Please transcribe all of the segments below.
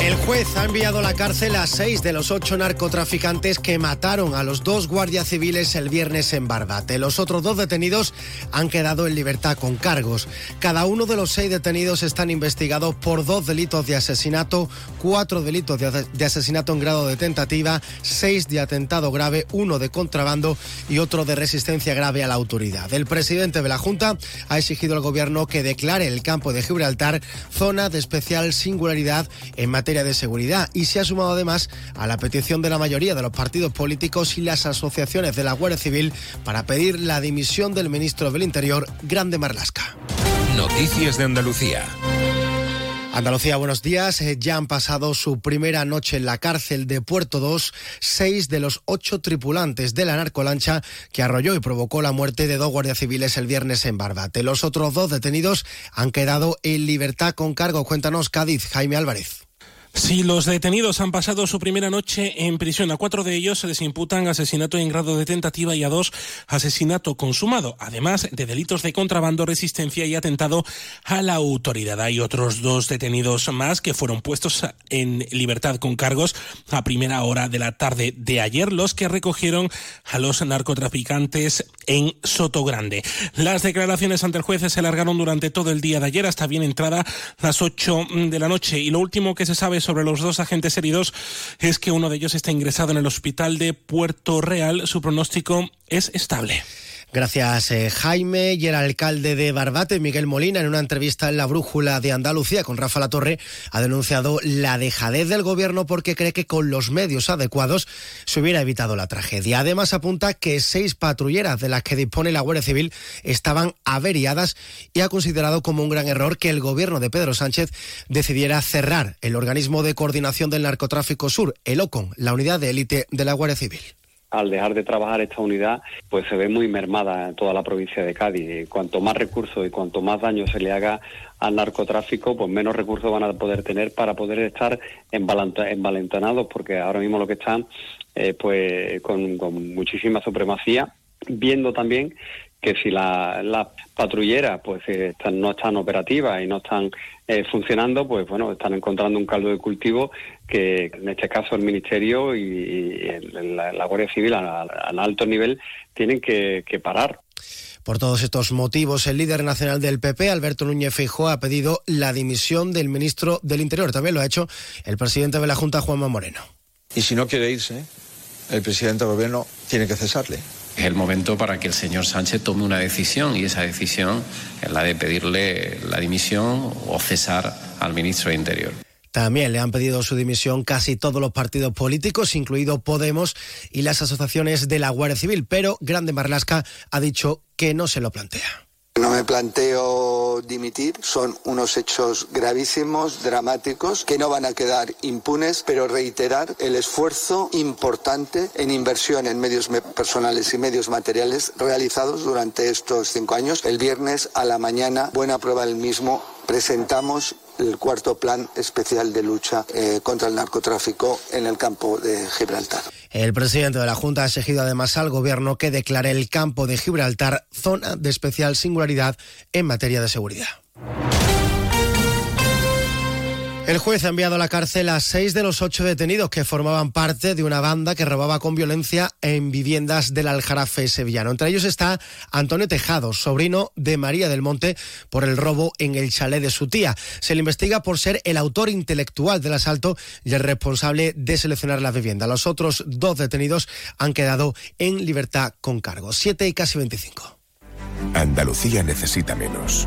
El juez ha enviado a la cárcel a seis de los ocho narcotraficantes que mataron a los dos guardias civiles el viernes en Barbate. Los otros dos detenidos han quedado en libertad con cargos. Cada uno de los seis detenidos están investigados por dos delitos de asesinato, cuatro delitos de asesinato en grado de tentativa, seis de atentado grave, uno de contrabando y otro de resistencia grave a la autoridad. El presidente de la Junta ha exigido al gobierno que declare el campo de Gibraltar zona de especial singularidad en materia de seguridad y se ha sumado además a la petición de la mayoría de los partidos políticos y las asociaciones de la Guardia Civil para pedir la dimisión del ministro del Interior, Grande Marlasca. Noticias de Andalucía. Andalucía, buenos días. Eh, ya han pasado su primera noche en la cárcel de Puerto 2 seis de los ocho tripulantes de la narcolancha que arrolló y provocó la muerte de dos guardias civiles el viernes en Barbate. Los otros dos detenidos han quedado en libertad con cargo. Cuéntanos, Cádiz, Jaime Álvarez. Sí, los detenidos han pasado su primera noche en prisión. A cuatro de ellos se les imputan asesinato en grado de tentativa y a dos asesinato consumado, además de delitos de contrabando, resistencia y atentado a la autoridad. Hay otros dos detenidos más que fueron puestos en libertad con cargos a primera hora de la tarde de ayer, los que recogieron a los narcotraficantes en Sotogrande. Las declaraciones ante el juez se alargaron durante todo el día de ayer hasta bien entrada las ocho de la noche y lo último que se sabe sobre los dos agentes heridos es que uno de ellos está ingresado en el hospital de Puerto Real. Su pronóstico es estable. Gracias, eh, Jaime. Y el alcalde de Barbate, Miguel Molina, en una entrevista en La Brújula de Andalucía con Rafa Latorre, ha denunciado la dejadez del gobierno porque cree que con los medios adecuados se hubiera evitado la tragedia. Además, apunta que seis patrulleras de las que dispone la Guardia Civil estaban averiadas y ha considerado como un gran error que el gobierno de Pedro Sánchez decidiera cerrar el organismo de coordinación del narcotráfico sur, el OCON, la unidad de élite de la Guardia Civil al dejar de trabajar esta unidad, pues se ve muy mermada en toda la provincia de Cádiz. Cuanto más recursos y cuanto más daño se le haga al narcotráfico, pues menos recursos van a poder tener para poder estar envalentonados, porque ahora mismo lo que están, eh, pues con, muchísima supremacía, viendo también que si las la patrulleras pues eh, no están operativas y no están eh, funcionando, pues bueno, están encontrando un caldo de cultivo que en este caso el Ministerio y, la, Guardia Civil a, alto nivel tienen que, parar. Por todos estos motivos, el líder nacional del PP, Alberto Núñez Feijóo, ha pedido la dimisión del ministro del Interior. También lo ha hecho el presidente de la Junta, Juanma Moreno. Y si no quiere irse, el presidente del Gobierno tiene que cesarle. Es el momento para que el señor Sánchez tome una decisión y esa decisión es la de pedirle la dimisión o cesar al ministro de Interior. También le han pedido su dimisión casi todos los partidos políticos, incluido Podemos y las asociaciones de la Guardia Civil, pero Grande Marlasca ha dicho que no se lo plantea. No me planteo dimitir, son unos hechos gravísimos, dramáticos, que no van a quedar impunes, pero reiterar el esfuerzo importante en inversión en medios personales y medios materiales realizados durante estos cinco años. El viernes a la mañana, buena prueba del mismo, presentamos el cuarto plan especial de lucha eh, contra el narcotráfico en el campo de Gibraltar. El presidente de la Junta ha exigido además al Gobierno que declare el campo de Gibraltar zona de especial singularidad en materia de seguridad. El juez ha enviado a la cárcel a seis de los ocho detenidos que formaban parte de una banda que robaba con violencia en viviendas del Aljarafe sevillano. Entre ellos está Antonio Tejado, sobrino de María del Monte, por el robo en el chalet de su tía. Se le investiga por ser el autor intelectual del asalto y el responsable de seleccionar la vivienda. Los otros dos detenidos han quedado en libertad con cargo. Siete y casi veinticinco. Andalucía necesita menos.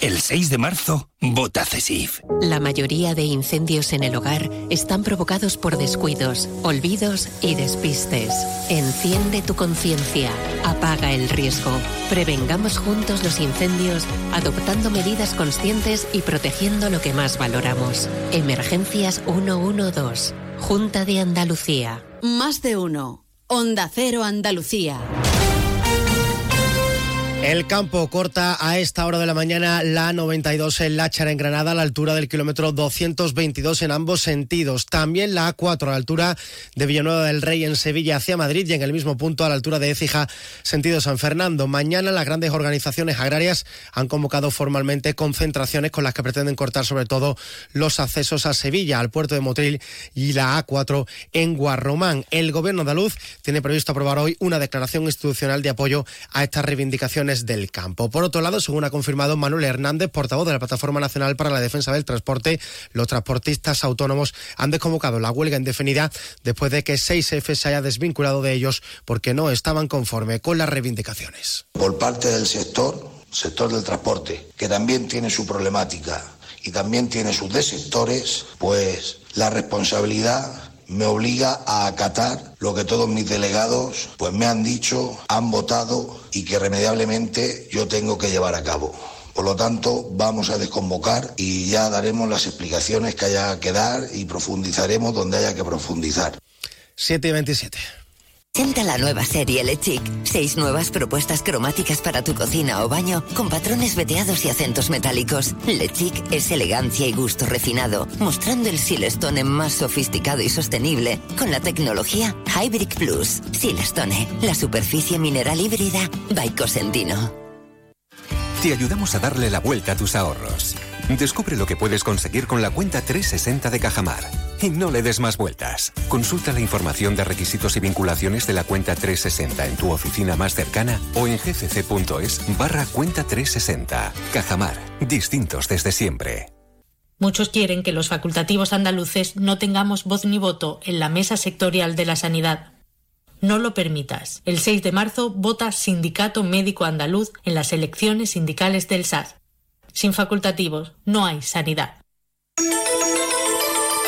El 6 de marzo, vota CESIF. La mayoría de incendios en el hogar están provocados por descuidos, olvidos y despistes. Enciende tu conciencia, apaga el riesgo. Prevengamos juntos los incendios adoptando medidas conscientes y protegiendo lo que más valoramos. Emergencias 112. Junta de Andalucía. Más de uno. Onda Cero Andalucía. El campo corta a esta hora de la mañana la 92 en Láchara, en Granada, a la altura del kilómetro 222 en ambos sentidos. También la A4 a la altura de Villanueva del Rey en Sevilla hacia Madrid y en el mismo punto a la altura de Écija, sentido San Fernando. Mañana las grandes organizaciones agrarias han convocado formalmente concentraciones con las que pretenden cortar sobre todo los accesos a Sevilla, al puerto de Motril y la A4 en Guarromán. El gobierno andaluz tiene previsto aprobar hoy una declaración institucional de apoyo a estas reivindicaciones del campo. Por otro lado, según ha confirmado Manuel Hernández, portavoz de la Plataforma Nacional para la Defensa del Transporte, los transportistas autónomos han desconvocado la huelga indefinida después de que 6F se haya desvinculado de ellos porque no estaban conforme con las reivindicaciones. Por parte del sector, sector del transporte, que también tiene su problemática y también tiene sus desectores, pues la responsabilidad me obliga a acatar lo que todos mis delegados pues me han dicho, han votado y que irremediablemente yo tengo que llevar a cabo. Por lo tanto, vamos a desconvocar y ya daremos las explicaciones que haya que dar y profundizaremos donde haya que profundizar. 7 y 27. Presenta la nueva serie Le Chic. Seis nuevas propuestas cromáticas para tu cocina o baño con patrones veteados y acentos metálicos. Le Chic es elegancia y gusto refinado, mostrando el Silestone más sofisticado y sostenible con la tecnología Hybrid Plus. Silestone, la superficie mineral híbrida by Cosentino. Te ayudamos a darle la vuelta a tus ahorros. Descubre lo que puedes conseguir con la cuenta 360 de Cajamar. Y no le des más vueltas. Consulta la información de requisitos y vinculaciones de la cuenta 360 en tu oficina más cercana o en gcc.es barra cuenta 360. Cajamar. Distintos desde siempre. Muchos quieren que los facultativos andaluces no tengamos voz ni voto en la mesa sectorial de la sanidad. No lo permitas. El 6 de marzo vota Sindicato Médico Andaluz en las elecciones sindicales del SAS. Sin facultativos no hay sanidad.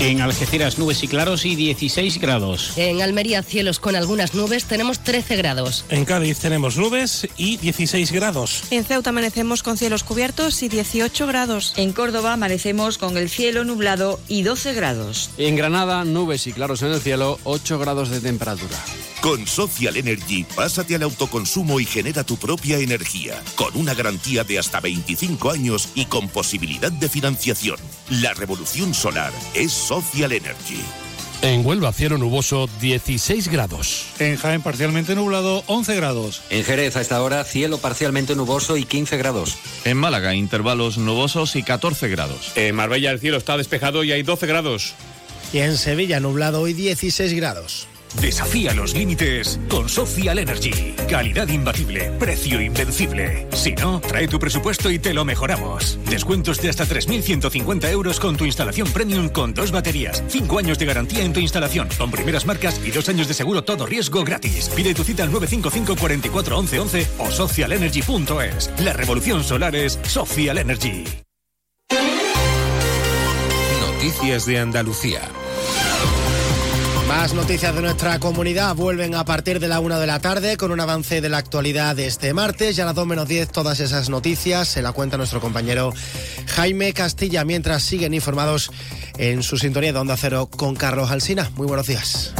En Algeciras nubes y claros y 16 grados. En Almería cielos con algunas nubes tenemos 13 grados. En Cádiz tenemos nubes y 16 grados. En Ceuta amanecemos con cielos cubiertos y 18 grados. En Córdoba amanecemos con el cielo nublado y 12 grados. En Granada nubes y claros en el cielo, 8 grados de temperatura. Con Social Energy, pásate al autoconsumo y genera tu propia energía, con una garantía de hasta 25 años y con posibilidad de financiación. La revolución solar es Social Energy. En Huelva, cielo nuboso, 16 grados. En Jaén, parcialmente nublado, 11 grados. En Jerez, a esta hora, cielo parcialmente nuboso y 15 grados. En Málaga, intervalos nubosos y 14 grados. En Marbella, el cielo está despejado y hay 12 grados. Y en Sevilla, nublado y 16 grados. Desafía los límites con Social Energy. Calidad imbatible, precio invencible. Si no, trae tu presupuesto y te lo mejoramos. Descuentos de hasta 3.150 euros con tu instalación premium con dos baterías, cinco años de garantía en tu instalación, con primeras marcas y dos años de seguro todo riesgo gratis. Pide tu cita al 955 44 11 11 o socialenergy.es. La revolución solar es Social Energy. Noticias de Andalucía. Más noticias de nuestra comunidad vuelven a partir de la una de la tarde con un avance de la actualidad de este martes. Ya a las 2 menos 10 todas esas noticias se la cuenta nuestro compañero Jaime Castilla mientras siguen informados en su sintonía de Onda Cero con Carlos Alsina. Muy buenos días.